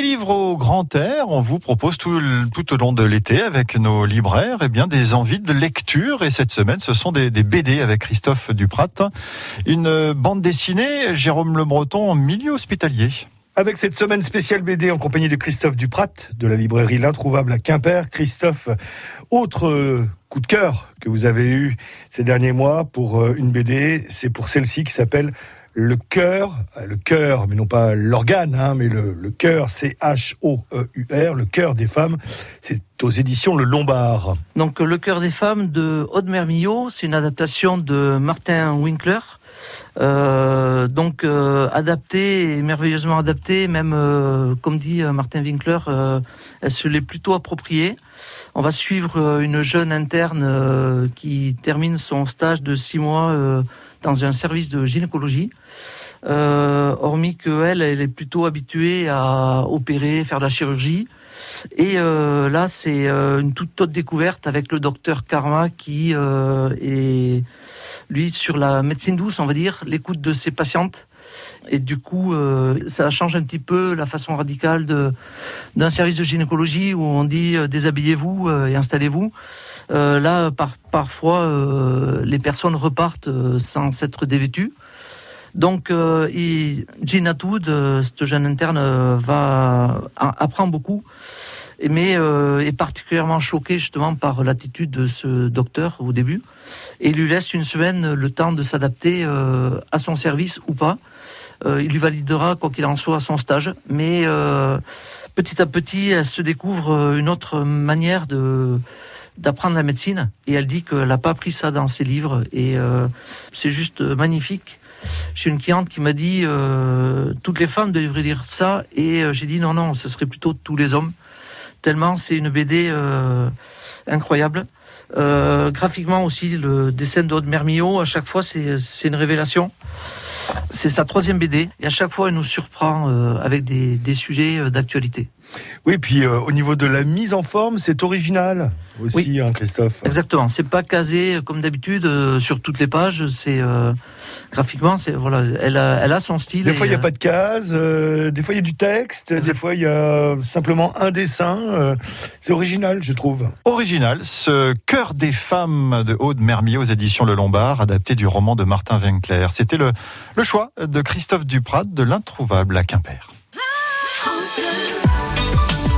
Des livres au grand air, on vous propose tout, au long de l'été avec nos libraires eh des envies de lecture. Et cette semaine, ce sont des, des BD avec Christophe Duprat. Une bande dessinée, Jérôme Le Breton, en milieu hospitalier. Avec cette semaine spéciale BD en compagnie de Christophe Duprat de la librairie L'Introuvable à Quimper. Christophe, autre euh, coup de cœur que vous avez eu ces derniers mois pour euh, une BD, c'est pour celle-ci qui s'appelle le cœur, euh, le cœur, mais non pas l'organe, hein, mais le, cœur, c'est H-O-E-U-R, le cœur des femmes. C'est aux éditions Le Lombard. Donc, Le cœur des femmes de Aude Mermillot, c'est une adaptation de Martin Winkler. Euh, donc euh, adapté, merveilleusement adapté, même euh, comme dit Martin Winkler, elle se l'est plutôt appropriée. On va suivre une jeune interne qui termine son stage de six mois dans un service de gynécologie. Euh, hormis qu'elle, elle est plutôt habituée à opérer, faire de la chirurgie. Et euh, là, c'est euh, une toute autre découverte avec le docteur Karma qui est, lui, sur la médecine douce, on va dire, l'écoute de ses patientes. Et du coup, ça change un petit peu la façon radicale d'un service de gynécologie où on dit déshabillez-vous et installez-vous. Euh, là, par, parfois, euh, les personnes repartent euh, sans s'être dévêtues. Donc, il, Jean Atwood, cette jeune interne, va apprend beaucoup, mais est particulièrement choqué justement par l'attitude de ce docteur au début, et lui laisse une semaine le temps de s'adapter à son service ou pas. il lui validera quoi qu'il en soit son stage, mais petit à petit, elle se découvre une autre manière de d'apprendre la médecine. Et elle dit qu'elle n'a pas appris ça dans ses livres. Et euh, c'est juste magnifique. J'ai une cliente qui m'a dit euh, toutes les femmes devraient lire ça. Et euh, j'ai dit non, non, ce serait plutôt tous les hommes. Tellement c'est une BD incroyable. graphiquement aussi, le dessin d'Aude Mermillot, à chaque fois, c'est une révélation. C'est sa troisième BD. Et à chaque fois, elle nous surprend avec des, des sujets d'actualité. Oui, puis au niveau de la mise en forme, c'est original aussi, oui. hein, Christophe. Exactement. C'est pas casé comme d'habitude euh, sur toutes les pages. C'est euh, graphiquement, c'est voilà, elle a, elle a son style. Des fois, il n'y a pas de cases. Euh, des fois, il y a du texte. Des fois, il y a simplement un dessin. c'est original, je trouve. Original. Ce cœur des femmes de Aude Mermier aux éditions Le Lombard, adapté du roman de Martin Winkler. C'était le, le choix de Christophe Duprat de l'introuvable à Quimper. France Bleu.